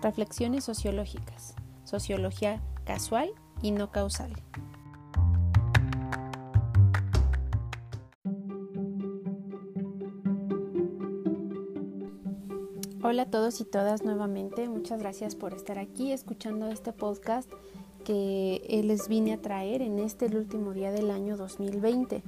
Reflexiones sociológicas, sociología casual y no causal. Hola a todos y todas nuevamente, muchas gracias por estar aquí escuchando este podcast que les vine a traer en este último día del año 2020.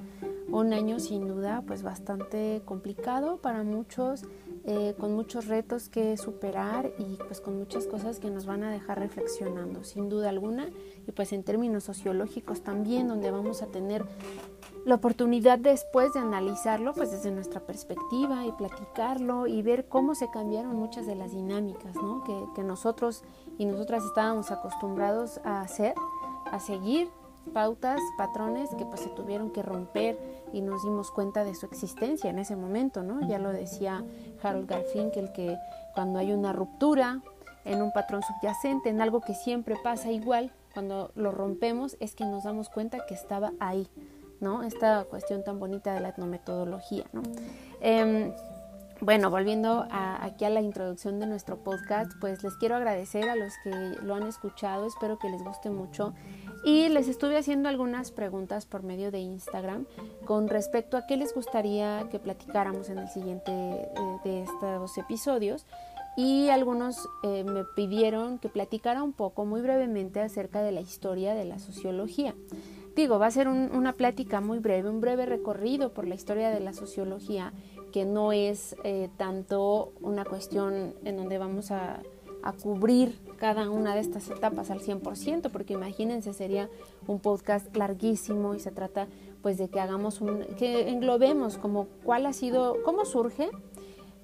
Un año sin duda pues bastante complicado para muchos, eh, con muchos retos que superar y pues con muchas cosas que nos van a dejar reflexionando, sin duda alguna, y pues en términos sociológicos también, donde vamos a tener la oportunidad después de analizarlo pues desde nuestra perspectiva y platicarlo y ver cómo se cambiaron muchas de las dinámicas ¿no? que, que nosotros y nosotras estábamos acostumbrados a hacer, a seguir pautas, patrones que pues se tuvieron que romper y nos dimos cuenta de su existencia en ese momento, ¿no? Ya lo decía Harold Garfinkel que cuando hay una ruptura en un patrón subyacente, en algo que siempre pasa igual, cuando lo rompemos es que nos damos cuenta que estaba ahí, ¿no? Esta cuestión tan bonita de la etnometodología, ¿no? Em, bueno, volviendo aquí a la introducción de nuestro podcast, pues les quiero agradecer a los que lo han escuchado, espero que les guste mucho. Y les estuve haciendo algunas preguntas por medio de Instagram con respecto a qué les gustaría que platicáramos en el siguiente eh, de estos episodios. Y algunos eh, me pidieron que platicara un poco, muy brevemente, acerca de la historia de la sociología. Digo, va a ser una plática muy breve, un breve recorrido por la historia de la sociología, que no es eh, tanto una cuestión en donde vamos a a cubrir cada una de estas etapas al 100%, porque imagínense, sería un podcast larguísimo y se trata pues de que hagamos un, que englobemos como cuál ha sido, cómo surge,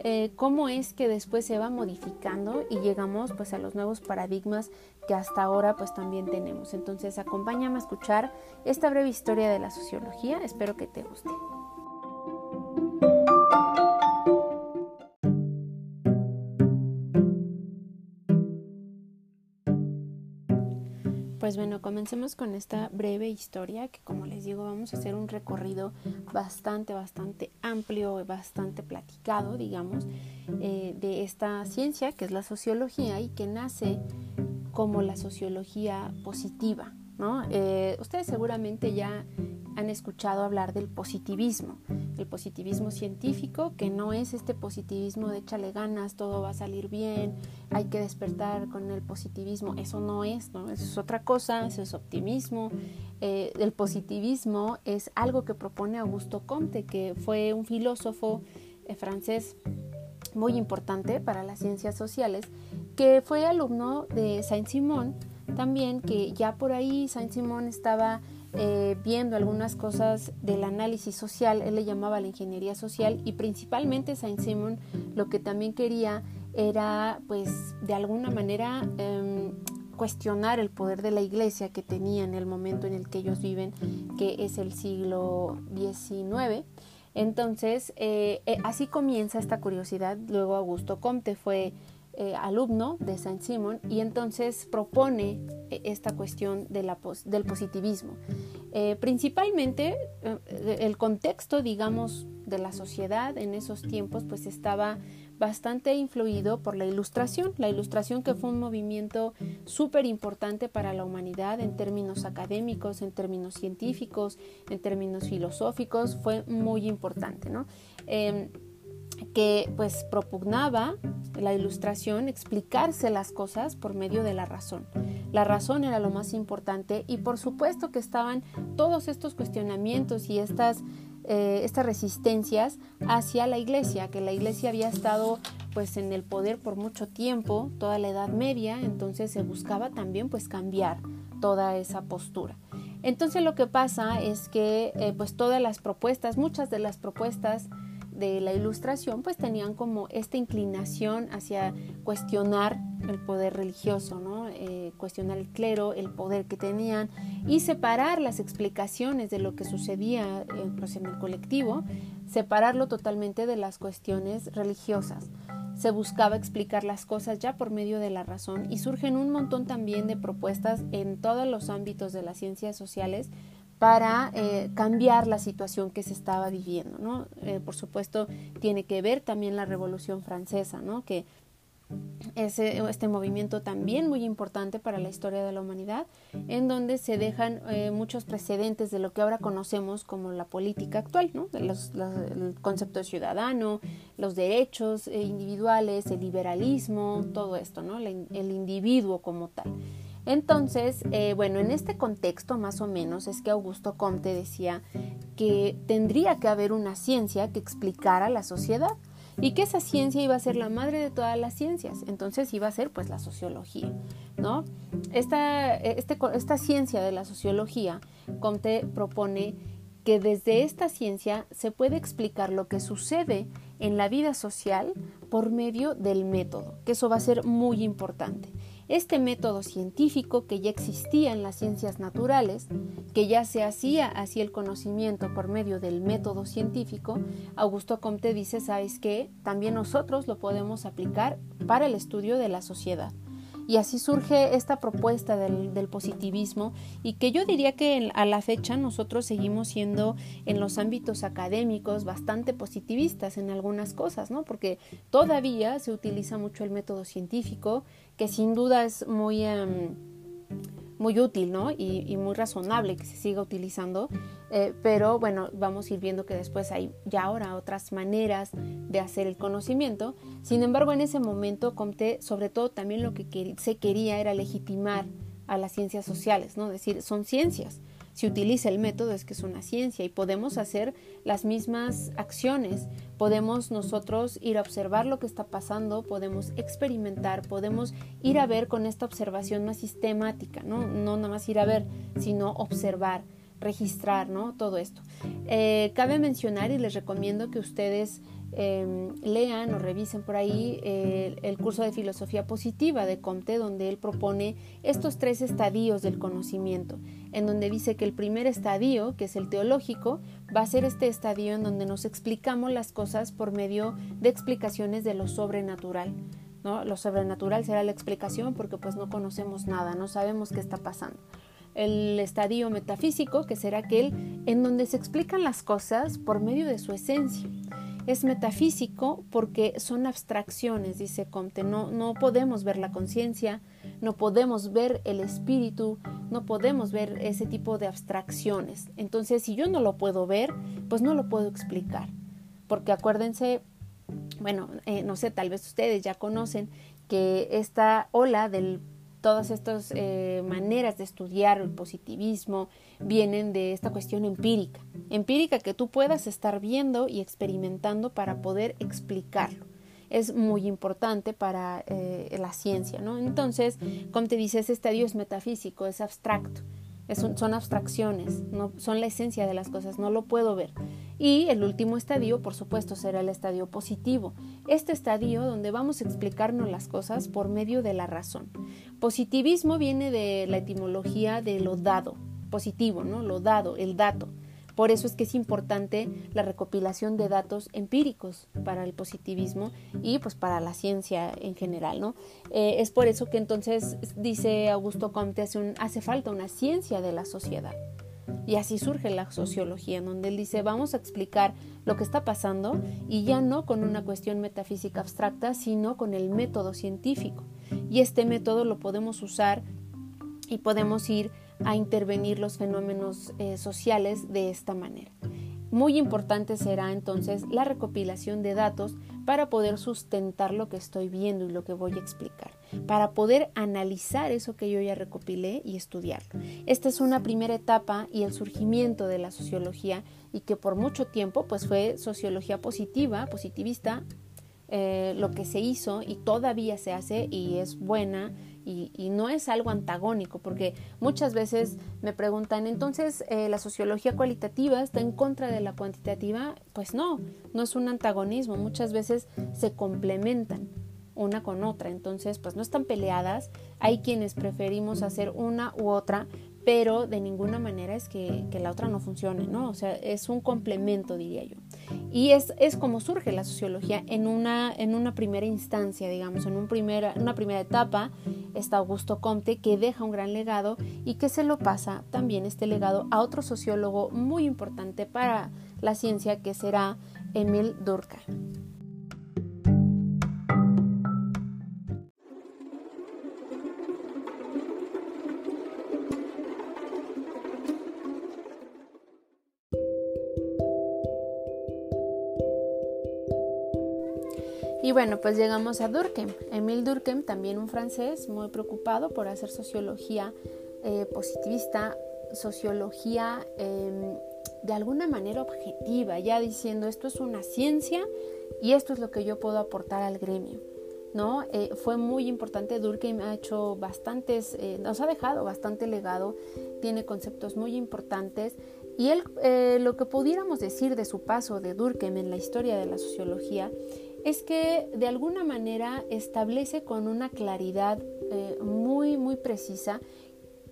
eh, cómo es que después se va modificando y llegamos pues a los nuevos paradigmas que hasta ahora pues también tenemos. Entonces acompáñame a escuchar esta breve historia de la sociología, espero que te guste. Pues bueno, comencemos con esta breve historia que como les digo vamos a hacer un recorrido bastante, bastante amplio, bastante platicado, digamos, eh, de esta ciencia que es la sociología y que nace como la sociología positiva, ¿no? Eh, ustedes seguramente ya han escuchado hablar del positivismo, el positivismo científico, que no es este positivismo de échale ganas, todo va a salir bien, hay que despertar con el positivismo, eso no es, ¿no? Eso es otra cosa, eso es optimismo. Eh, el positivismo es algo que propone Augusto Comte, que fue un filósofo eh, francés muy importante para las ciencias sociales, que fue alumno de Saint-Simon, también que ya por ahí Saint-Simon estaba eh, viendo algunas cosas del análisis social, él le llamaba la ingeniería social y principalmente Saint-Simon lo que también quería era pues de alguna manera em, cuestionar el poder de la iglesia que tenía en el momento en el que ellos viven, que es el siglo XIX. Entonces, eh, eh, así comienza esta curiosidad. Luego Augusto Comte fue eh, alumno de Saint Simon y entonces propone eh, esta cuestión del positivismo. Eh, principalmente el contexto, digamos, de la sociedad en esos tiempos pues estaba bastante influido por la ilustración, la ilustración que fue un movimiento súper importante para la humanidad en términos académicos, en términos científicos, en términos filosóficos, fue muy importante, ¿no? Em, que pues propugnaba la ilustración explicarse las cosas por medio de la razón. La razón era lo más importante y por supuesto que estaban todos estos cuestionamientos y estas, eh, estas resistencias hacia la iglesia, que la iglesia había estado pues en el poder por mucho tiempo, toda la Edad Media, entonces se buscaba también pues cambiar toda esa postura. Entonces lo que pasa es que eh, pues todas las propuestas, muchas de las propuestas de la ilustración pues tenían como esta inclinación hacia cuestionar el poder religioso, ¿no? Eh, cuestionar el clero, el poder que tenían y separar las explicaciones de lo que sucedía eh, pues, en el colectivo, separarlo totalmente de las cuestiones religiosas. Se buscaba explicar las cosas ya por medio de la razón y surgen un montón también de propuestas en todos los ámbitos de las ciencias sociales para eh, cambiar la situación que se estaba viviendo. ¿no? Eh, por supuesto, tiene que ver también la Revolución Francesa, ¿no? que este movimiento también muy importante para la historia de la humanidad, en donde se dejan eh, muchos precedentes de lo que ahora conocemos como la política actual, ¿no? el concepto de ciudadano, los derechos eh, individuales, el liberalismo, todo esto, ¿no? el individuo como tal. Entonces, eh, bueno, en este contexto más o menos es que Augusto Comte decía que tendría que haber una ciencia que explicara la sociedad y que esa ciencia iba a ser la madre de todas las ciencias, entonces iba a ser pues la sociología, ¿no? Esta, este, esta ciencia de la sociología, Comte propone que desde esta ciencia se puede explicar lo que sucede en la vida social por medio del método, que eso va a ser muy importante. Este método científico que ya existía en las ciencias naturales, que ya se hacía así el conocimiento por medio del método científico, Augusto Comte dice, ¿sabes qué? También nosotros lo podemos aplicar para el estudio de la sociedad. Y así surge esta propuesta del, positivismo y que yo diría que a la fecha nosotros seguimos siendo en los ámbitos académicos bastante positivistas en algunas cosas, ¿no? Porque todavía se utiliza mucho el método científico, que sin duda es muy... Em, muy útil ¿no? y, muy razonable que se siga utilizando, eh, pero bueno, vamos a ir viendo que después hay ya ahora otras maneras de hacer el conocimiento. Sin embargo, en ese momento Comte, sobre todo también lo que se quería era legitimar a las ciencias sociales, ¿no? Es decir, son ciencias, si utiliza el método es que es una ciencia y podemos hacer las mismas acciones. Podemos nosotros ir a observar lo que está pasando, podemos experimentar, podemos ir a ver con esta observación más sistemática, no, no nada más ir a ver, sino observar registrar, ¿no? Todo esto. Eh, cabe mencionar y les recomiendo que ustedes Em, lean o revisen por ahí eh, el curso de filosofía positiva de Comte, donde él propone estos tres estadios del conocimiento, en donde dice que el primer estadio, que es el teológico, va a ser este estadio en donde nos explicamos las cosas por medio de explicaciones de lo sobrenatural. ¿no? Lo sobrenatural será la explicación porque pues no conocemos nada, no sabemos qué está pasando el estadio metafísico, que será aquel en donde se explican las cosas por medio de su esencia. Es metafísico porque son abstracciones, dice Comte. No, no podemos ver la conciencia, no podemos ver el espíritu, no podemos ver ese tipo de abstracciones. Entonces, si yo no lo puedo ver, pues no lo puedo explicar. Porque acuérdense, bueno, eh, no sé, tal vez ustedes ya conocen que esta ola del todas estas eh, maneras de estudiar el positivismo vienen de esta cuestión empírica, empírica que tú puedas estar viendo y experimentando para poder explicarlo. Es muy importante para eh, la ciencia, ¿no? Entonces, como te dice, ese estadio es metafísico, es abstracto son abstracciones, no, son la esencia de las cosas, no lo puedo ver. Y el último estadio, por supuesto, será el estadio positivo. Este estadio donde vamos a explicarnos las cosas por medio de la razón. Positivismo viene de la etimología de lo dado, positivo, ¿no? Lo dado, el dato. Por eso es que es importante la recopilación de datos empíricos para el positivismo y pues para la ciencia en general, ¿no? Eh, es por eso que entonces dice Augusto Comte hace, hace falta una ciencia de la sociedad. Y así surge la sociología, en donde él dice, vamos a explicar lo que está pasando y ya no con una cuestión metafísica abstracta, sino con el método científico. Y este método lo podemos usar y podemos ir a intervenir los fenómenos eh, sociales de esta manera. Muy importante será entonces la recopilación de datos para poder sustentar lo que estoy viendo y lo que voy a explicar, para poder analizar eso que yo ya recopilé y estudiarlo. Esta es una primera etapa y el surgimiento de la sociología y que por mucho tiempo pues fue sociología positiva, positivista, eh, lo que se hizo y todavía se hace y es buena y, no es algo antagónico, porque muchas veces me preguntan, entonces, eh, ¿la sociología cualitativa está en contra de la cuantitativa? Pues no, no es un antagonismo, muchas veces se complementan una con otra, entonces pues no están peleadas, hay quienes preferimos hacer una u otra, pero de ninguna manera es que, la otra no funcione, ¿no? O sea, es un complemento, diría yo. Y es, es como surge la sociología en una, en una primera instancia, digamos, en un una primera etapa está Augusto Comte, que deja un gran legado y que se lo pasa también este legado a otro sociólogo muy importante para la ciencia, que será Emil Durkheim. Y bueno, pues llegamos a Durkheim. Emile Durkheim, también un francés muy preocupado por hacer sociología eh, positivista, sociología em, de alguna manera objetiva, ya diciendo esto es una ciencia y esto es lo que yo puedo aportar al gremio. ¿no? Eh, fue muy importante, Durkheim ha hecho bastantes, eh, nos ha dejado bastante legado, tiene conceptos muy importantes y él, eh, lo que pudiéramos decir de su paso de Durkheim en la historia de la sociología es que de alguna manera establece con una claridad muy, muy precisa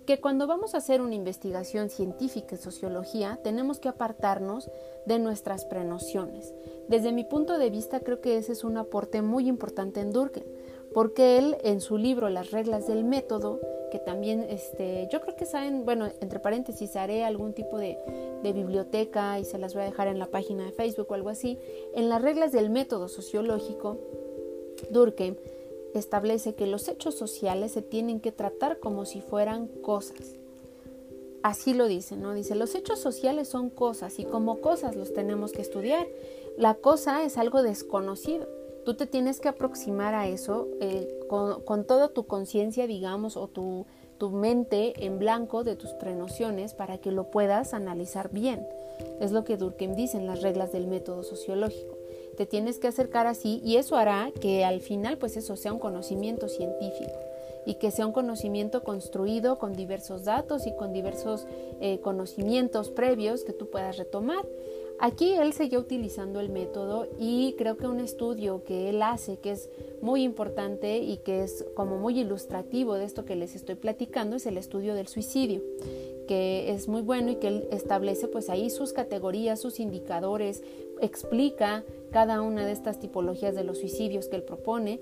que cuando vamos a hacer una investigación científica en sociología tenemos que apartarnos de nuestras prenociones. Desde mi punto de vista creo que ese es un aporte muy importante en Durkheim, porque él en su libro Las reglas del método, que también este, yo creo que saben, bueno, entre paréntesis haré algún tipo de, de biblioteca y se las voy a dejar en la página de Facebook o algo así, en las reglas del método sociológico, Durkheim establece que los hechos sociales se tienen que tratar como si fueran cosas. Así lo dice, ¿no? Dice, los hechos sociales son cosas y como cosas los tenemos que estudiar. La cosa es algo desconocido. Tú te tienes que aproximar a eso eh, con, toda tu conciencia, digamos, o tu, tu mente en blanco de tus prenociones para que lo puedas analizar bien. Es lo que Durkheim dice en las reglas del método sociológico te tienes que acercar así y eso hará que al final pues eso sea un conocimiento científico y que sea un conocimiento construido con diversos datos y con diversos eh, conocimientos previos que tú puedas retomar. Aquí él siguió utilizando el método y creo que un estudio que él hace que es muy importante y que es como muy ilustrativo de esto que les estoy platicando es el estudio del suicidio que es muy bueno y que él establece pues ahí sus categorías, sus indicadores, explica cada una de estas tipologías de los suicidios que él propone,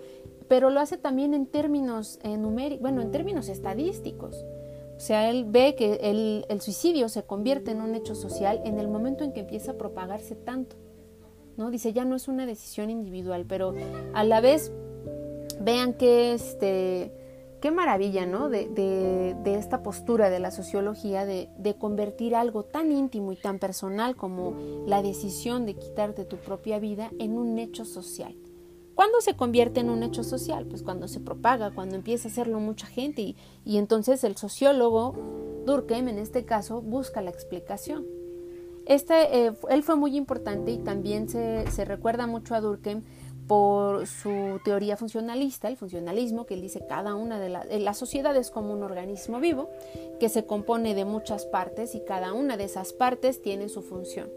pero lo hace también en términos numéricos, bueno, en términos estadísticos. O sea, él ve que el, el, suicidio se convierte en un hecho social en el momento en que empieza a propagarse tanto. ¿no? Dice, ya no es una decisión individual, pero a la vez vean que este, qué maravilla, ¿no? De, de, esta postura de la sociología de, de, convertir algo tan íntimo y tan personal como la decisión de quitarte tu propia vida en un hecho social. ¿Cuándo se convierte en un hecho social? Pues cuando se propaga, cuando empieza a hacerlo mucha gente y, y entonces el sociólogo Durkheim en este caso busca la explicación. Este, eh, él fue muy importante y también se, se recuerda mucho a Durkheim por su teoría funcionalista, el funcionalismo, que él dice cada una de las... La sociedad es como un organismo vivo que se compone de muchas partes y cada una de esas partes tiene su función.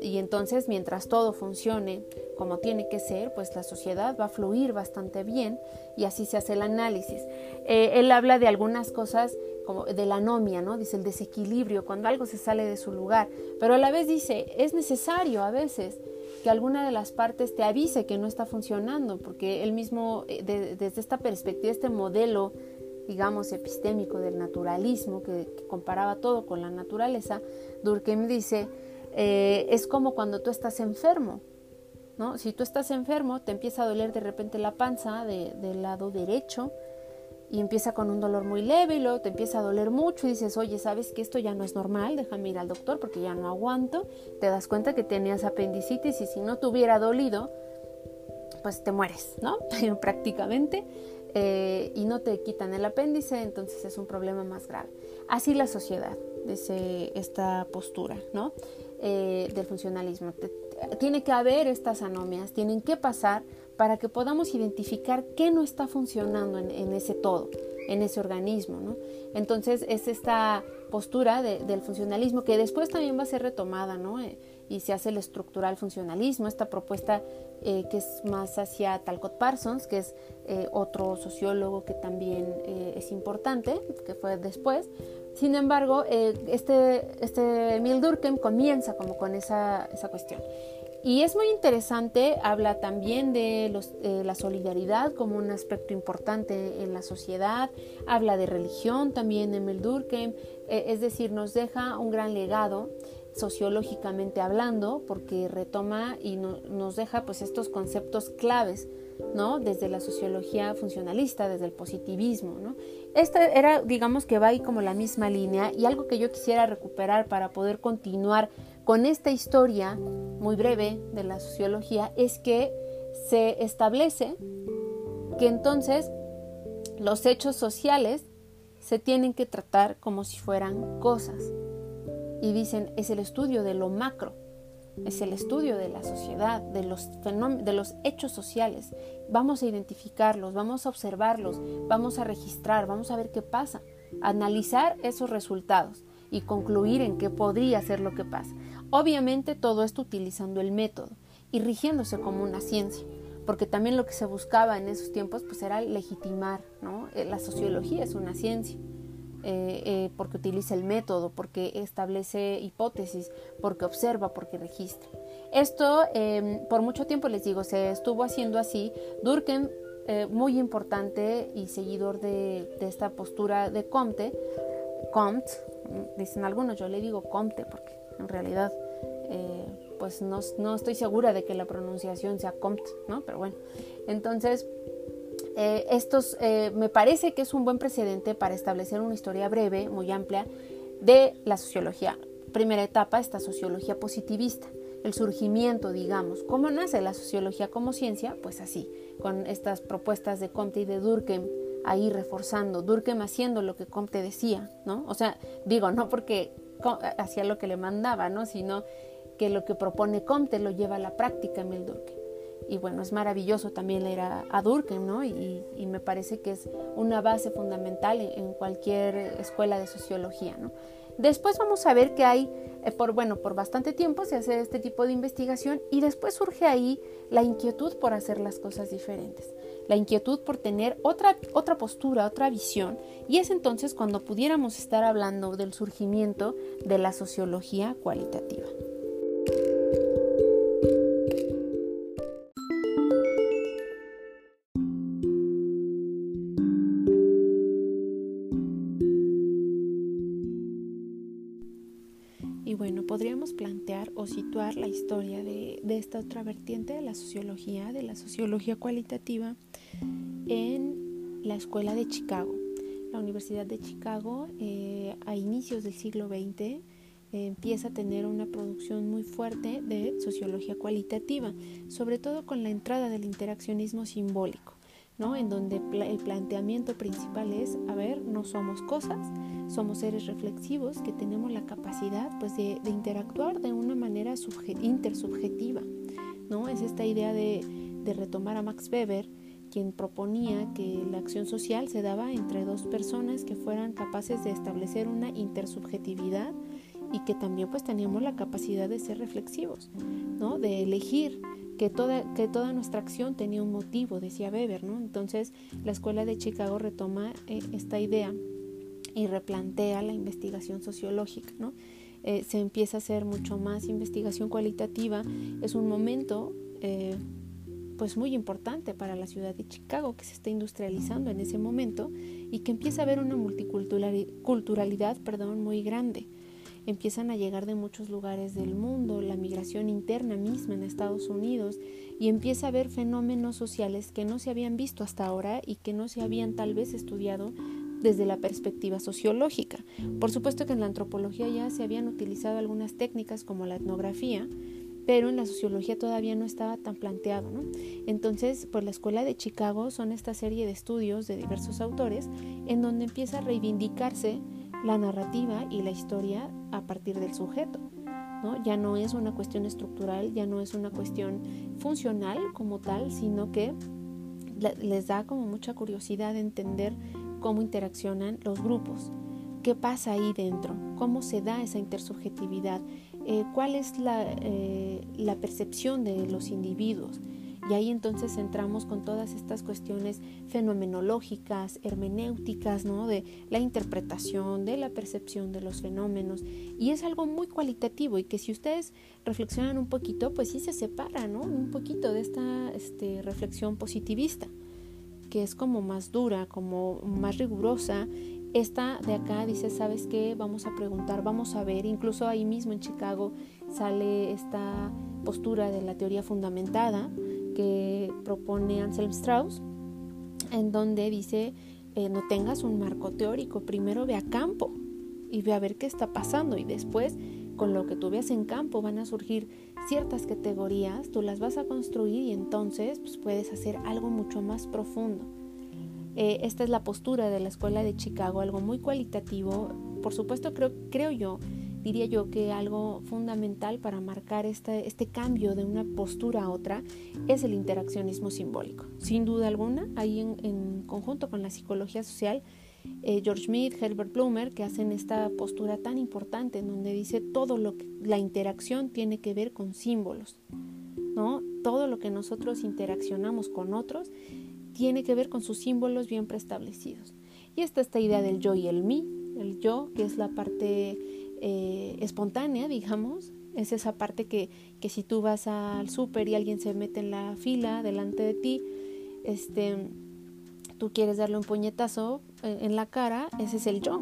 Y entonces, mientras todo funcione como tiene que ser, pues la sociedad va a fluir bastante bien y así se hace el análisis. Eh, él habla de algunas cosas como de la anomia, ¿no? Dice el desequilibrio, cuando algo se sale de su lugar, pero a la vez dice, es necesario a veces que alguna de las partes te avise que no está funcionando, porque él mismo, eh, desde esta perspectiva, este modelo, digamos, epistémico del naturalismo, que, comparaba todo con la naturaleza, Durkheim dice, eh, es como cuando tú estás enfermo, ¿no? Si tú estás enfermo, te empieza a doler de repente la panza del lado derecho, y empieza con un dolor muy leve y luego te empieza a doler mucho y dices, oye, ¿sabes que esto ya no es normal? Déjame ir al doctor porque ya no aguanto. Te das cuenta que tenías apendicitis y si no te hubiera dolido, pues te mueres, ¿no? Prácticamente. Eh, y no te quitan el apéndice, entonces es un problema más grave. Así la sociedad, dice esta postura, ¿no? Eh, del funcionalismo. tiene que haber estas anomias, tienen que pasar para que podamos identificar qué no está funcionando en, ese todo, en ese organismo. ¿no? Entonces es esta postura del funcionalismo que después también va a ser retomada ¿no? Eh, y se hace el estructural funcionalismo, esta propuesta eh, que es más hacia Talcott Parsons, que es otro sociólogo que también es importante, que fue después. Sin embargo, este, este Emil Durkheim comienza como con esa, esa cuestión. Y es muy interesante, habla también de la solidaridad como un aspecto importante en la sociedad, habla de religión también en Durkheim, eh, es decir, nos deja un gran legado sociológicamente hablando porque retoma y nos deja pues estos conceptos claves ¿no? Desde la sociología funcionalista, desde el positivismo, ¿no? Esta era, digamos que va ahí como la misma línea y algo que yo quisiera recuperar para poder continuar con esta historia muy breve de la sociología es que se establece que entonces los hechos sociales se tienen que tratar como si fueran cosas. Y dicen, es el estudio de lo macro, es el estudio de la sociedad, de los, de los hechos sociales. Vamos a identificarlos, vamos a observarlos, vamos a registrar, vamos a ver qué pasa, analizar esos resultados y concluir en qué podría ser lo que pasa. Obviamente todo esto utilizando el método y rigiéndose como una ciencia, porque también lo que se buscaba en esos tiempos pues era legitimar, ¿no? Eh, la sociología es una ciencia. Eh, eh, porque utiliza el método, porque establece hipótesis, porque observa, porque registra. Esto em, por mucho tiempo les digo, se estuvo haciendo así. Durkheim, muy importante y seguidor de, de, esta postura de Comte, Comte, dicen algunos, yo le digo Comte porque en realidad eh, pues no, no, estoy segura de que la pronunciación sea Comte, ¿no? Pero bueno, entonces eh, estos eh, me parece que es un buen precedente para establecer una historia breve, muy amplia, de la sociología. Primera etapa, esta sociología positivista, el surgimiento, digamos. ¿Cómo nace la sociología como ciencia? Pues así, con estas propuestas de Comte y de Durkheim ahí reforzando, Durkheim haciendo lo que Comte decía, ¿no? O sea, digo, no porque hacía lo que le mandaba, ¿no? Sino que lo que propone Comte lo lleva a la práctica Emil Durkheim. Y bueno, es maravilloso también leer a, Durkheim, ¿no? Y, me parece que es una base fundamental en, cualquier escuela de sociología, ¿no? Después vamos a ver que hay, eh, por, bueno, por bastante tiempo se hace este tipo de investigación y después surge ahí la inquietud por hacer las cosas diferentes la inquietud por tener otra, otra postura, otra visión, y es entonces cuando pudiéramos estar hablando del surgimiento de la sociología cualitativa. Historia de, esta otra vertiente de la sociología, de la sociología cualitativa, en la Escuela de Chicago. La Universidad de Chicago eh, a inicios del siglo XX empieza a tener una producción muy fuerte de sociología cualitativa, sobre todo con la entrada del interaccionismo simbólico. ¿no? en donde el planteamiento principal es, a ver, no somos cosas, somos seres reflexivos que tenemos la capacidad pues, de, interactuar de una manera intersubjetiva. ¿no? Es esta idea de, retomar a Max Weber, quien proponía que la acción social se daba entre dos personas que fueran capaces de establecer una intersubjetividad y que también pues teníamos la capacidad de ser reflexivos, ¿no? De elegir que toda, que toda nuestra acción tenía un motivo, decía Weber, ¿no? Entonces la escuela de Chicago retoma eh, esta idea y replantea la investigación sociológica, ¿no? Eh, se empieza a hacer mucho más investigación cualitativa, es un momento eh, pues muy importante para la ciudad de Chicago que se está industrializando en ese momento y que empieza a haber una multiculturalidad perdón, muy grande. Empiezan a llegar de muchos lugares del mundo, la migración interna misma en Estados Unidos y empieza a haber fenómenos sociales que no se habían visto hasta ahora y que no se habían tal vez estudiado desde la perspectiva sociológica. Por supuesto que en la antropología ya se habían utilizado algunas técnicas como la etnografía, pero en la sociología todavía no estaba tan planteado. ¿no? Entonces, pues la Escuela de Chicago son esta serie de estudios de diversos autores en donde empieza a reivindicarse la narrativa y la historia a partir del sujeto. ¿no? Ya no es una cuestión estructural, ya no es una cuestión funcional como tal, sino que les da como mucha curiosidad entender cómo interaccionan los grupos, qué pasa ahí dentro, cómo se da esa intersubjetividad, eh, cuál es eh, la, percepción de los individuos. Y ahí entonces entramos con todas estas cuestiones fenomenológicas, hermenéuticas, ¿no? de la interpretación, de la percepción de los fenómenos. Y es algo muy cualitativo y que si ustedes reflexionan un poquito, pues sí se separa ¿no? un poquito de esta este, reflexión positivista, que es como más dura, como más rigurosa esta de acá dice, ¿sabes qué? Vamos a preguntar, vamos a ver. Incluso ahí mismo en Chicago sale esta postura de la teoría fundamentada que propone Anselm Strauss, en donde dice, eh, no tengas un marco teórico, primero ve a campo y ve a ver qué está pasando y después con lo que tú veas en campo van a surgir ciertas categorías, tú las vas a construir y entonces pues, puedes hacer algo mucho más profundo. Eh, esta es la postura de la Escuela de Chicago, algo muy cualitativo. Por supuesto, creo, creo yo, diría yo que algo fundamental para marcar este, este cambio de una postura a otra es el interaccionismo simbólico. Sin duda alguna, ahí en, en conjunto con la psicología social, eh, George Smith, Herbert Blumer, que hacen esta postura tan importante en donde dice todo lo que la interacción tiene que ver con símbolos, ¿no? Todo lo que nosotros interaccionamos con otros tiene que ver con sus símbolos bien preestablecidos. Y está esta idea del yo y el mí, el yo, que es la parte eh, espontánea, digamos, es esa parte que, que si tú vas al súper y alguien se mete en la fila delante de ti, este tú quieres darle un puñetazo eh, en la cara, ese es el yo.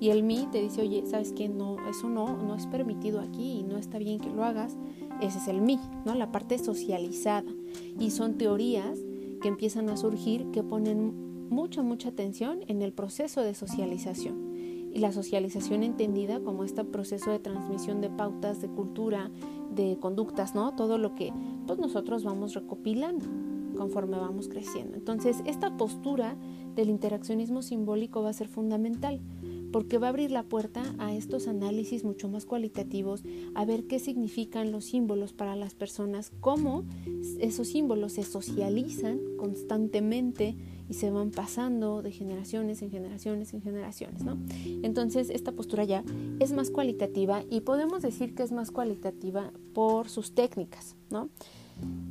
Y el mí te dice, oye, ¿sabes qué? No, eso no, no es permitido aquí y no está bien que lo hagas. Ese es el mí, ¿no? La parte socializada. Y son teorías que empiezan a surgir que ponen mucha, mucha atención en el proceso de socialización. Y la socialización entendida como este proceso de transmisión de pautas, de cultura, de conductas, ¿no? Todo lo que pues, nosotros vamos recopilando conforme vamos creciendo. Entonces, esta postura del interaccionismo simbólico va a ser fundamental porque va a abrir la puerta a estos análisis mucho más cualitativos, a ver qué significan los símbolos para las personas, cómo esos símbolos se socializan constantemente y se van pasando de generaciones en generaciones en generaciones, ¿no? Entonces, esta postura ya es más cualitativa y podemos decir que es más cualitativa por sus técnicas, ¿no?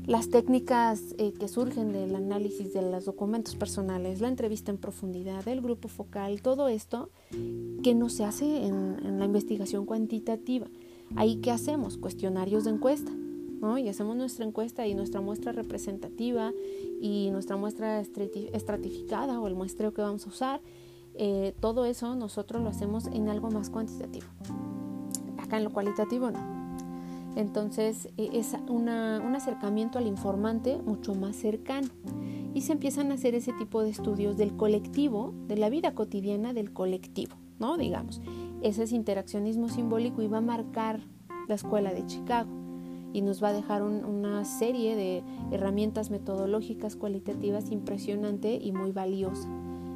Las técnicas eh, que surgen del análisis de los documentos personales, la entrevista en profundidad, el grupo focal, todo esto que no se hace en, la investigación cuantitativa. Ahí qué hacemos? Cuestionarios de encuesta, ¿no? Y hacemos nuestra encuesta y nuestra muestra representativa y nuestra muestra estratificada o el muestreo que vamos a usar. Eh, todo eso nosotros lo hacemos en algo más cuantitativo. Acá en lo cualitativo no. Entonces e, es un acercamiento al informante mucho más cercano y se empiezan a hacer ese tipo de estudios del colectivo, de la vida cotidiana del colectivo, ¿no? Digamos, ese es interaccionismo simbólico y va a marcar la escuela de Chicago y nos va a dejar una serie de herramientas metodológicas cualitativas impresionante y muy valiosa,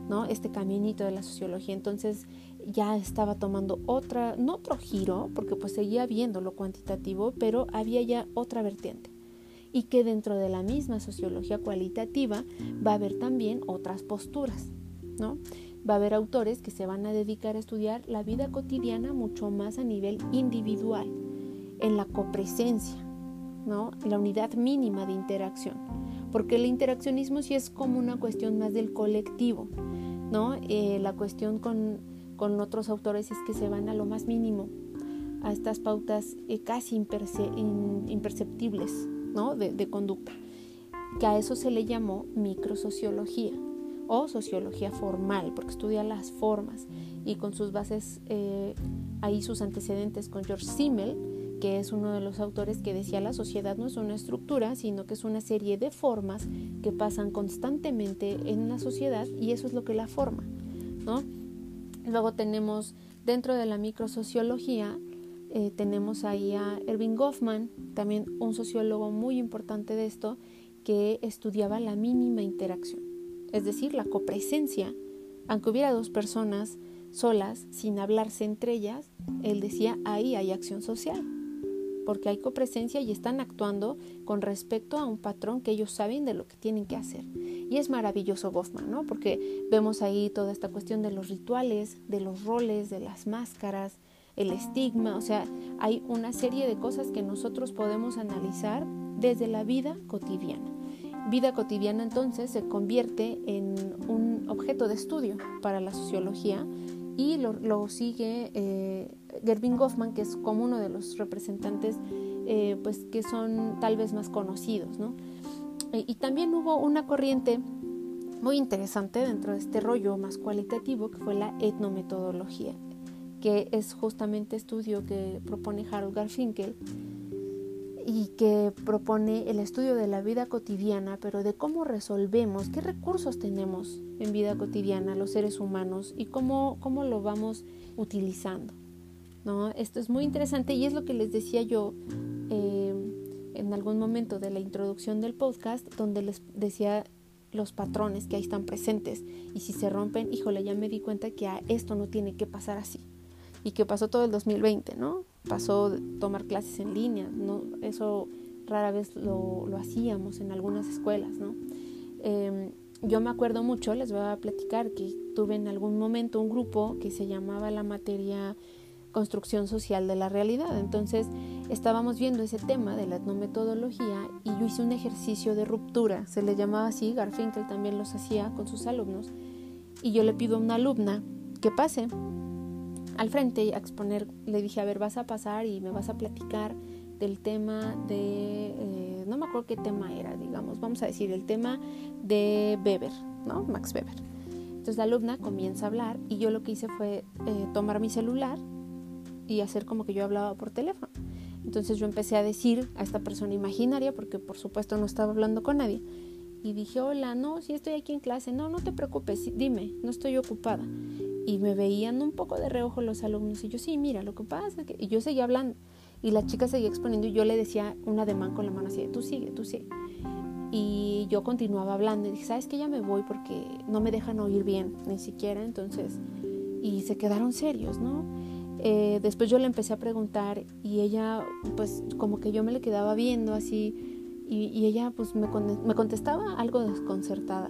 ¿no? Este caminito de la sociología. Entonces, ya estaba tomando otra, no otro giro, porque pues seguía viendo lo cuantitativo, pero había ya otra vertiente. Y que dentro de la misma sociología cualitativa va a haber también otras posturas, ¿no? Va a haber autores que se van a dedicar a estudiar la vida cotidiana mucho más a nivel individual, en la copresencia, ¿no? La unidad mínima de interacción. Porque el interaccionismo sí es como una cuestión más del colectivo, ¿no? Eh, la cuestión con con otros autores es que se van a lo más mínimo, a estas pautas eh, casi imperceptibles ¿no? de, conducta, que a eso se le llamó microsociología o sociología formal, porque estudia las formas y con sus bases, eh, ahí sus antecedentes con George Simmel, que es uno de los autores que decía la sociedad no es una estructura, sino que es una serie de formas que pasan constantemente en la sociedad y eso es lo que la forma, ¿no? Luego tenemos dentro de la microsociología, eh, tenemos ahí a Erving Goffman, también un sociólogo muy importante de esto, que estudiaba la mínima interacción, es decir, la copresencia. Aunque hubiera dos personas solas, sin hablarse entre ellas, él decía, ahí hay acción social porque hay copresencia y están actuando con respecto a un patrón que ellos saben de lo que tienen que hacer. Y es maravilloso Goffman, ¿no? Porque vemos ahí toda esta cuestión de los rituales, de los roles, de las máscaras, el estigma, o sea, hay una serie de cosas que nosotros podemos analizar desde la vida cotidiana. Vida cotidiana entonces se convierte en un objeto de estudio para la sociología y lo, sigue eh, Gervin Goffman, que es como uno de los representantes eh, pues que son tal vez más conocidos. ¿no? Eh, y también hubo una corriente muy interesante dentro de este rollo más cualitativo que fue la etnometodología, que es justamente estudio que propone Harold Garfinkel y que propone el estudio de la vida cotidiana, pero de cómo resolvemos, qué recursos tenemos en vida cotidiana los seres humanos y cómo, cómo lo vamos utilizando. ¿no? Esto es muy interesante y es lo que les decía yo eh, en algún momento de la introducción del podcast, donde les decía los patrones que ahí están presentes y si se rompen, híjole, ya me di cuenta que esto no tiene que pasar así y que pasó todo el 2020, ¿no? Pasó tomar clases en línea, ¿no? Eso rara vez lo, lo hacíamos en algunas escuelas, ¿no? Em, yo me acuerdo mucho, les voy a platicar que tuve en algún momento un grupo que se llamaba la materia construcción social de la realidad. Entonces estábamos viendo ese tema de la etnometodología y yo hice un ejercicio de ruptura, se le llamaba así, Garfinkel también los hacía con sus alumnos, y yo le pido a una alumna que pase al frente a exponer, le dije, a ver, vas a pasar y me vas a platicar del tema de, eh, no me acuerdo qué tema era, digamos, vamos a decir, el tema de Weber, ¿no? Max Weber. Entonces la alumna comienza a hablar y yo lo que hice fue eh, tomar mi celular y hacer como que yo hablaba por teléfono. Entonces yo empecé a decir a esta persona imaginaria, porque por supuesto no estaba hablando con nadie, y dije, hola, no, si estoy aquí en clase, no, no te preocupes, dime, no estoy ocupada. Y me veían un poco de reojo los alumnos y yo, sí, mira, lo que pasa es que... Y yo seguía hablando y la chica seguía exponiendo y yo le decía un ademán con la mano así, tú sigue, tú sigue. Y yo continuaba hablando y dije, ¿sabes que Ya me voy porque no me dejan oír bien, ni siquiera, entonces... Y se quedaron serios, ¿no? Eh, después yo le empecé a preguntar y ella, pues como que yo me le quedaba viendo así y, ella pues me, me, contestaba algo desconcertada.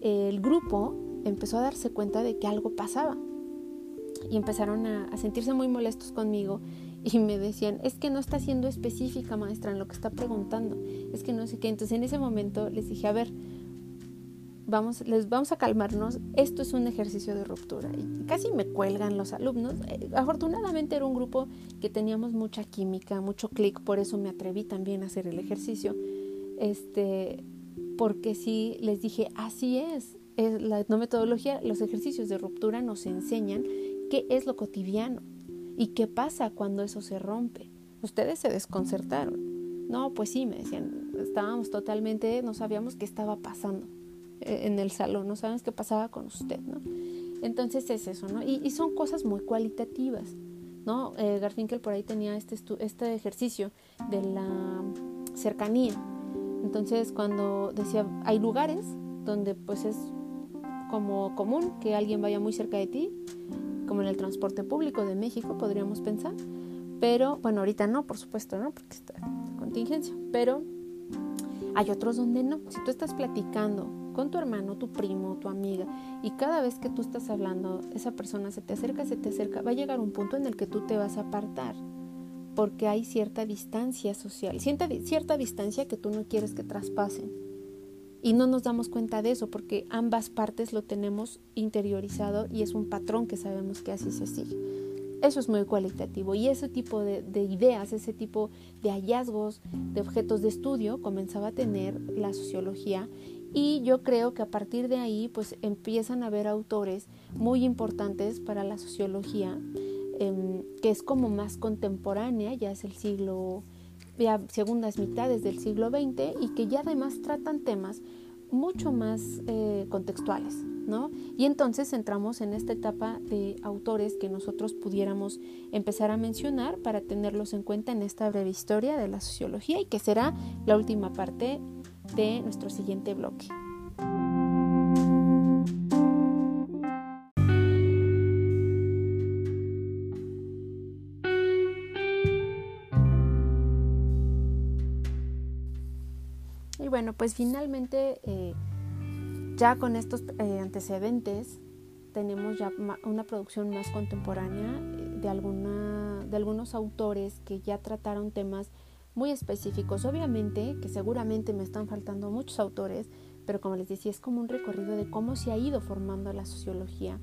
El grupo empezó a darse cuenta de que algo pasaba y empezaron a, a sentirse muy molestos conmigo y me decían, es que no está siendo específica maestra en lo que está preguntando, es que no sé qué. Entonces en ese momento les dije, a ver, vamos, les vamos a calmarnos, esto es un ejercicio de ruptura. Y casi me cuelgan los alumnos. Eh, afortunadamente era un grupo que teníamos mucha química, mucho clic, por eso me atreví también a hacer el ejercicio. Este, porque sí les dije, así es, es la etnometodología, los ejercicios de ruptura nos enseñan qué es lo cotidiano y qué pasa cuando eso se rompe. Ustedes se desconcertaron. No, pues sí, me decían, estábamos totalmente, no sabíamos qué estaba pasando. Eh, en el salón, no sabes qué pasaba con usted, ¿no? Entonces es eso, ¿no? Y, son cosas muy cualitativas, ¿no? Eh, Garfinkel por ahí tenía este, este ejercicio de la cercanía. Entonces cuando decía, hay lugares donde pues es como común que alguien vaya muy cerca de ti, como en el transporte público de México, podríamos pensar. Pero, bueno, ahorita no, por supuesto, ¿no? Porque está contingencia. Pero hay otros donde no. Si tú estás platicando con tu hermano, tu primo, tu amiga, y cada vez que tú estás hablando, esa persona se te acerca, se te acerca, va a llegar un punto en el que tú te vas a apartar, porque hay cierta distancia social, cierta, cierta distancia que tú no quieres que traspasen. Y no nos damos cuenta de eso porque ambas partes lo tenemos interiorizado y es un patrón que sabemos que así se sigue. Eso es muy cualitativo y ese tipo de, de, ideas, ese tipo de hallazgos, de objetos de estudio comenzaba a tener la sociología y yo creo que a partir de ahí pues empiezan a haber autores muy importantes para la sociología, em, que es como más contemporánea, ya es el siglo, ya segundas mitades del siglo XX y que ya además tratan temas mucho más eh, contextuales, ¿no? Y entonces entramos en esta etapa de autores que nosotros pudiéramos empezar a mencionar para tenerlos en cuenta en esta breve historia de la sociología y que será la última parte de nuestro siguiente bloque. Y bueno, pues finalmente eh, ya con estos eh, antecedentes tenemos ya una producción más contemporánea eh, de, alguna, de algunos autores que ya trataron temas muy específicos. Obviamente que seguramente me están faltando muchos autores, pero como les decía, es como un recorrido de cómo se ha ido formando la sociología.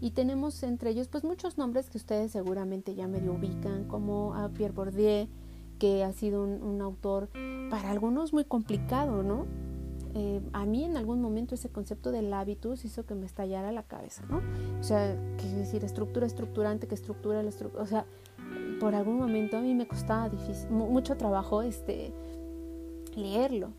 Y tenemos entre ellos pues muchos nombres que ustedes seguramente ya medio ubican, como a Pierre Bourdieu, que ha sido un, autor para algunos muy complicado, ¿no? Eh, a mí en algún momento ese concepto del hábitus hizo que me estallara la cabeza, ¿no? O sea, que decir estructura estructurante, que estructura la estructura, o sea, por algún momento a mí me costaba mucho trabajo este, leerlo.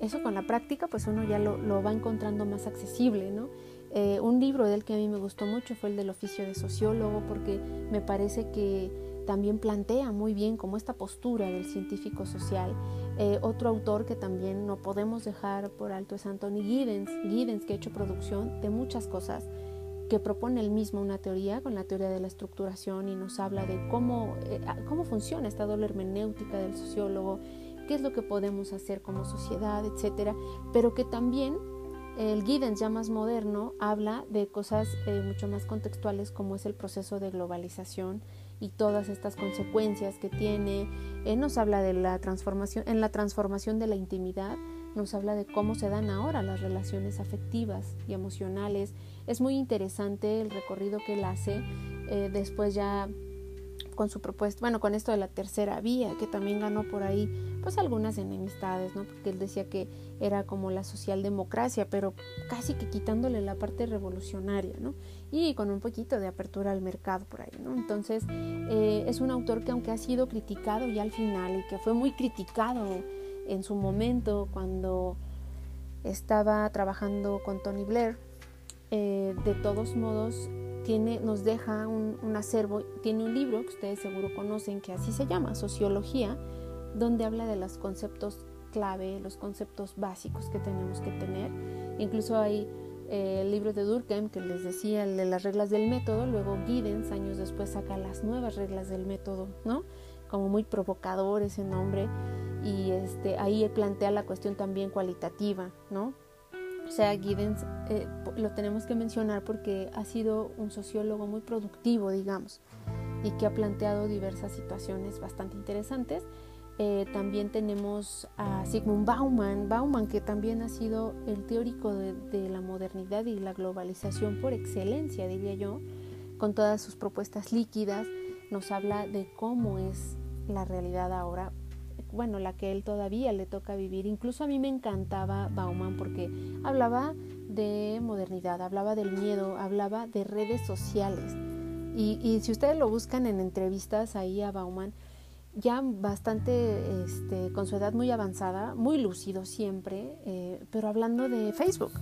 Eso con la práctica pues uno ya lo, va encontrando más accesible, ¿no? Eh, un libro del que a mí me gustó mucho fue el del oficio de sociólogo porque me parece que también plantea muy bien como esta postura del científico social. Eh, otro autor que también no podemos dejar por alto es Anthony Giddens, Giddens que ha hecho producción de muchas cosas, propone él mismo una teoría con la teoría de la estructuración y nos habla de cómo, eh, cómo funciona esta doble hermenéutica del sociólogo, qué es lo que podemos hacer como sociedad, etcétera, pero que también el Giddens ya más moderno habla de cosas eh, mucho más contextuales como es el proceso de globalización y todas estas consecuencias que tiene. Nos habla de la transformación, en la transformación de la intimidad, nos habla de cómo se dan ahora las relaciones afectivas y emocionales. Es muy interesante el recorrido que él hace. Eh, después ya con su propuesta, bueno, con esto de la tercera vía, que también ganó por ahí, pues algunas enemistades, ¿no? Porque él decía que era como la socialdemocracia, pero casi que quitándole la parte revolucionaria, ¿no? Y con un poquito de apertura al mercado por ahí, ¿no? Entonces, eh, es un autor que aunque ha sido criticado ya al final y que fue muy criticado en su momento cuando estaba trabajando con Tony Blair, eh, de todos modos tiene, nos deja un, acervo, tiene un libro que ustedes seguro conocen que así se llama, Sociología, donde habla de los conceptos clave, los conceptos básicos que tenemos que tener. Incluso hay eh, el libro de Durkheim que les decía el de las reglas del método, luego Giddens años después saca las nuevas reglas del método, ¿no? Como muy provocador ese nombre y este, ahí plantea la cuestión también cualitativa, ¿no? O sea, Giddens eh, lo tenemos que mencionar porque ha sido un sociólogo muy productivo, digamos, y que ha planteado diversas situaciones bastante interesantes. Eh, también tenemos a Sigmund Bauman, Bauman que también ha sido el teórico de, de, la modernidad y la globalización por excelencia, diría yo, con todas sus propuestas líquidas, nos habla de cómo es la realidad ahora bueno, la que él todavía le toca vivir. Incluso a mí me encantaba Bauman porque hablaba de modernidad, hablaba del miedo, hablaba de redes sociales. Y, si ustedes lo buscan en entrevistas ahí a Bauman, ya bastante, este, con su edad muy avanzada, muy lúcido siempre, eh, pero hablando de Facebook.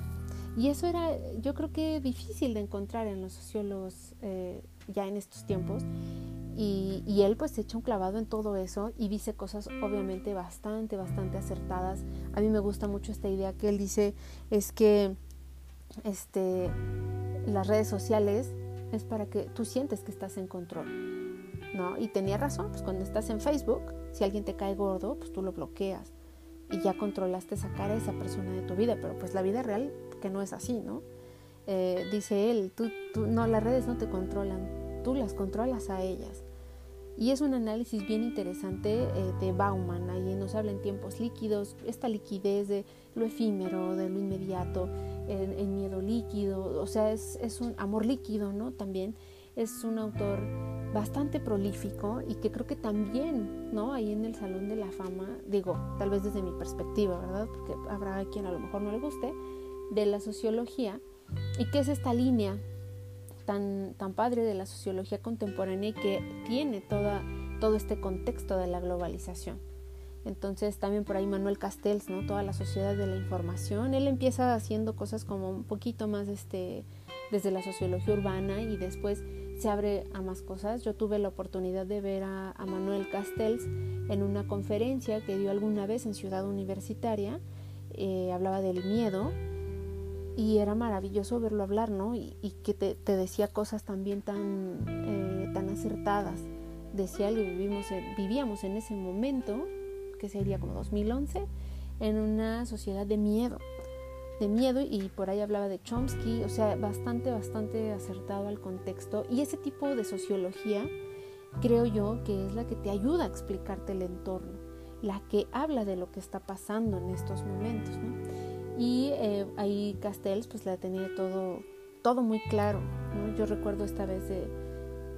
Y eso era, yo creo que difícil de encontrar en los sociólogos eh, ya en estos tiempos. Y, él pues echa un clavado en todo eso y dice cosas obviamente bastante, bastante acertadas. A mí me gusta mucho esta idea que él dice es que este, las redes sociales es para que tú sientes que estás en control. ¿no? Y tenía razón, pues cuando estás en Facebook, si alguien te cae gordo, pues tú lo bloqueas y ya controlaste sacar a esa persona de tu vida, pero pues la vida real que no es así, ¿no? Eh, dice él, tú, tú, no, las redes no te controlan, tú las controlas a ellas. Y es un análisis bien interesante eh, de Bauman, ahí nos habla en tiempos líquidos, esta liquidez de lo efímero, de lo inmediato, el, miedo líquido, o sea, es, es, un amor líquido, ¿no? También es un autor bastante prolífico y que creo que también, ¿no? Ahí en el Salón de la Fama, digo, tal vez desde mi perspectiva, ¿verdad? Porque habrá quien a lo mejor no le guste, de la sociología, y que es esta línea tan, tan padre de la sociología contemporánea y que tiene toda, todo este contexto de la globalización. Entonces también por ahí Manuel Castells, ¿no? Toda la sociedad de la información. Él empieza haciendo cosas como un poquito más este, desde la sociología urbana y después se abre a más cosas. Yo tuve la oportunidad de ver a, Manuel Castells en una conferencia que dio alguna vez en Ciudad Universitaria. Eh, hablaba del miedo y era maravilloso verlo hablar, ¿no? Y, que te, decía cosas también tan, eh, tan acertadas. Decía que vivimos vivíamos en ese momento, que sería como 2011, en una sociedad de miedo, de miedo y por ahí hablaba de Chomsky, o sea, bastante, bastante acertado al contexto. Y ese tipo de sociología creo yo que es la que te ayuda a explicarte el entorno, la que habla de lo que está pasando en estos momentos, ¿no? Y eh, ahí Castells pues la tenía todo, todo muy claro. Yo recuerdo esta vez de,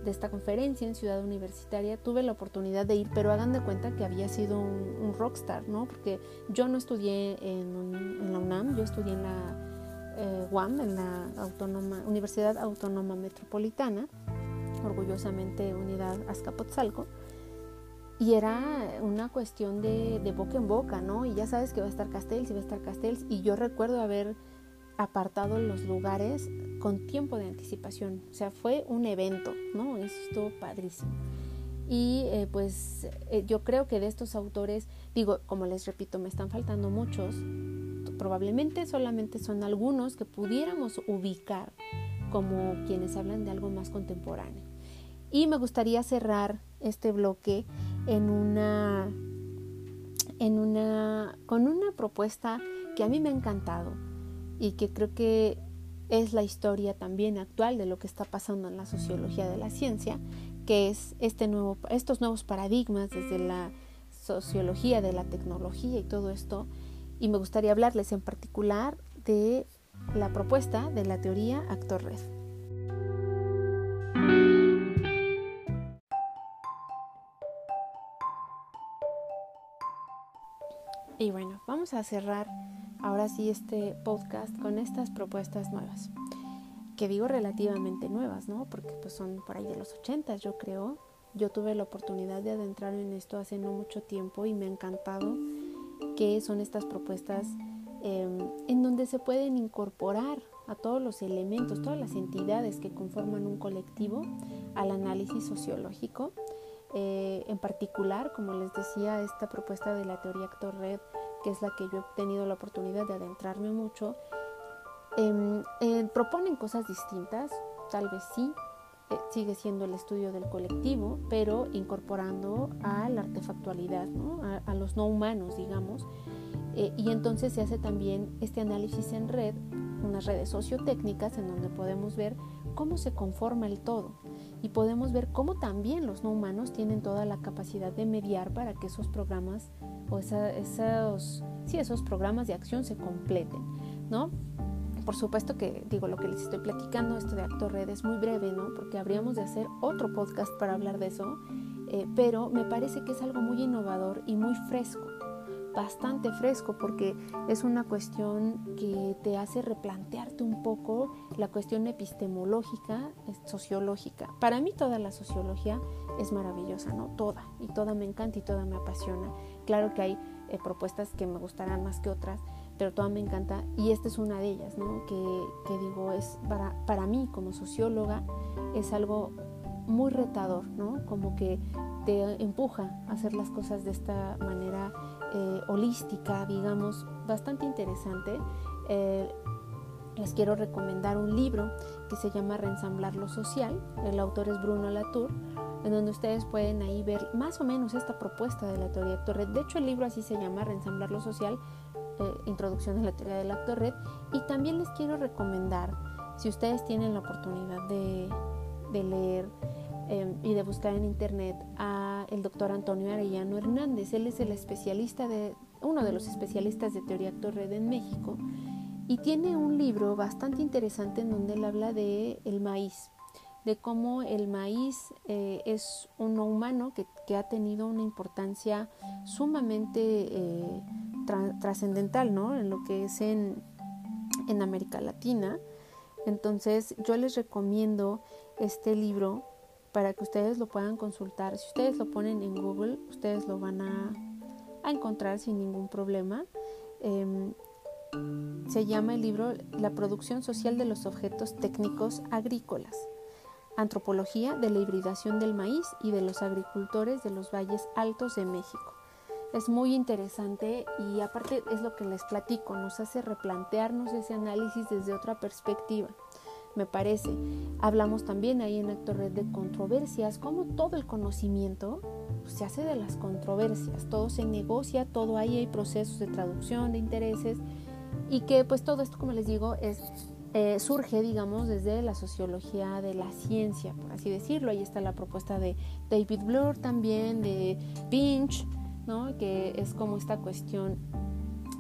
esta conferencia en Ciudad Universitaria, tuve la oportunidad de ir, pero hagan de cuenta que había sido un, rockstar, ¿no? Porque yo no estudié en, la UNAM, yo estudié en la eh, UAM, en la Autónoma, Universidad Autónoma Metropolitana, orgullosamente Unidad Azcapotzalco y era una cuestión de, boca en boca, ¿no? Y ya sabes que va a estar Castells y va a estar Castells. Y yo recuerdo haber apartado los lugares con tiempo de anticipación. O sea, fue un evento, ¿no? Eso estuvo padrísimo. Y eh, pues eh, yo creo que de estos autores, digo, como les repito, me están faltando muchos. Probablemente solamente son algunos que pudiéramos ubicar como quienes hablan de algo más contemporáneo. Y me gustaría cerrar este bloque en una, en una, con una propuesta que a mí me ha encantado y que creo que es la historia también actual de lo que está pasando en la sociología de la ciencia, que es este nuevo, estos nuevos paradigmas desde la sociología de la tecnología y todo esto. Y me gustaría hablarles en particular de la propuesta de la teoría actor-red. Y bueno, vamos a cerrar ahora sí este podcast con estas propuestas nuevas. Que digo relativamente nuevas, ¿no? Porque pues son por ahí de los 80, yo creo. Yo tuve la oportunidad de adentrar en esto hace no mucho tiempo y me ha encantado que son estas propuestas em, en donde se pueden incorporar a todos los elementos, todas las entidades que conforman un colectivo al análisis sociológico eh, en particular, como les decía, esta propuesta de la teoría actor-red, que es la que yo he tenido la oportunidad de adentrarme mucho, em, eh, proponen cosas distintas, tal vez sí, eh, sigue siendo el estudio del colectivo, pero incorporando a la artefactualidad, a, los no humanos, digamos. y entonces se hace también este análisis en red, unas redes sociotécnicas en donde podemos ver cómo se conforma el todo y podemos ver cómo también los no humanos tienen toda la capacidad de mediar para que esos programas o esos, sí, esos programas de acción se completen, ¿no? Por supuesto que digo lo que les estoy platicando, esto de Actor Red es muy breve, ¿no? Porque habríamos de hacer otro podcast para hablar de eso, eh, pero me parece que es algo muy innovador y muy fresco bastante fresco porque es una cuestión que te hace replantearte un poco la cuestión epistemológica, sociológica. Para mí toda la sociología es maravillosa, ¿no? Toda, y toda me encanta y toda me apasiona. Claro que hay eh, propuestas que me gustarán más que otras, pero toda me encanta y esta es una de ellas, ¿no? Que, que digo, es para, para mí como socióloga es algo muy retador, ¿no? Como que te empuja a hacer las cosas de esta manera eh, holística, digamos, bastante interesante. Eh, les quiero recomendar un libro que se llama Reensamblar lo Social. El autor es Bruno Latour, en donde ustedes pueden ahí ver más o menos esta propuesta de la teoría de red. De hecho, el libro así se llama Reensamblar lo Social, eh, Introducción a la teoría de la red. Y también les quiero recomendar, si ustedes tienen la oportunidad de, leer y de buscar en internet a el doctor Antonio Arellano Hernández. Él es el especialista de, uno de los especialistas de teoría actor-red en México y tiene un libro bastante interesante en donde él habla de el maíz, de cómo el maíz eh, es un no humano que, que, ha tenido una importancia sumamente eh, trascendental ¿no? en lo que es en, en América Latina. Entonces yo les recomiendo este libro para que ustedes lo puedan consultar. Si ustedes lo ponen en Google, ustedes lo van a, encontrar sin ningún problema. Em, se llama el libro La producción social de los objetos técnicos agrícolas. Antropología de la hibridación del maíz y de los agricultores de los valles altos de México. Es muy interesante y aparte es lo que les platico, nos hace replantearnos ese análisis desde otra perspectiva me parece. Hablamos también ahí en Actor Red de controversias, como todo el conocimiento pues, se hace de las controversias, todo se negocia, todo ahí hay procesos de traducción, de intereses, y que pues todo esto, como les digo, eh, surge, digamos, desde la sociología de la ciencia, por así decirlo. Ahí está la propuesta de David Blur también, de Pinch, ¿no? que es como esta cuestión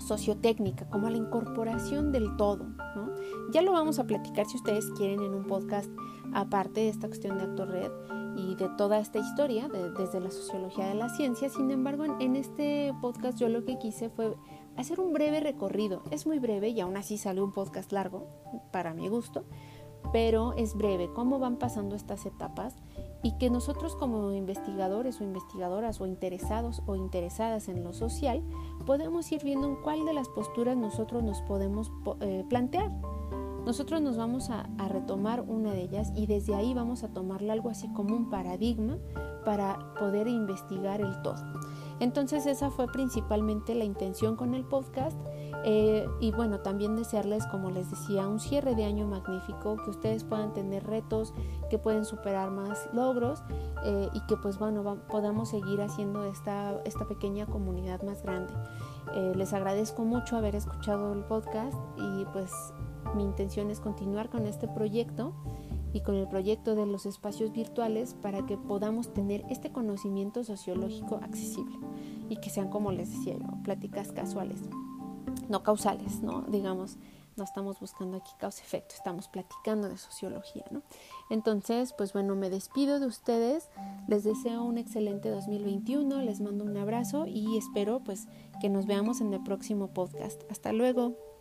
sociotécnica, como la incorporación del todo. ¿no? Ya lo vamos a platicar si ustedes quieren en un podcast aparte de esta cuestión de actor red y de toda esta historia desde la sociología de la ciencia. Sin embargo, en, este podcast yo lo que quise fue hacer un breve recorrido. Es muy breve y aún así sale un podcast largo para mi gusto, pero es breve. Cómo van pasando estas etapas y que nosotros como investigadores o investigadoras o interesados o interesadas en lo social podemos ir viendo en cuál de las posturas nosotros nos podemos eh, plantear. Nosotros nos vamos a, retomar una de ellas y desde ahí vamos a tomarle algo así como un paradigma para poder investigar el todo. Entonces esa fue principalmente la intención con el podcast eh, y bueno, también desearles, como les decía, un cierre de año magnífico, que ustedes puedan tener retos, que pueden superar más logros eh, y que pues bueno, podamos seguir haciendo esta, esta pequeña comunidad más grande. Eh, les agradezco mucho haber escuchado el podcast y pues mi intención es continuar con este proyecto y con el proyecto de los espacios virtuales para que podamos tener este conocimiento sociológico accesible y que sean, como les decía yo, pláticas casuales, no causales, ¿no? Digamos, no estamos buscando aquí causa-efecto, estamos platicando de sociología, ¿no? Entonces, pues bueno, me despido de ustedes, les deseo un excelente 2021, les mando un abrazo y espero pues que nos veamos en el próximo podcast. Hasta luego.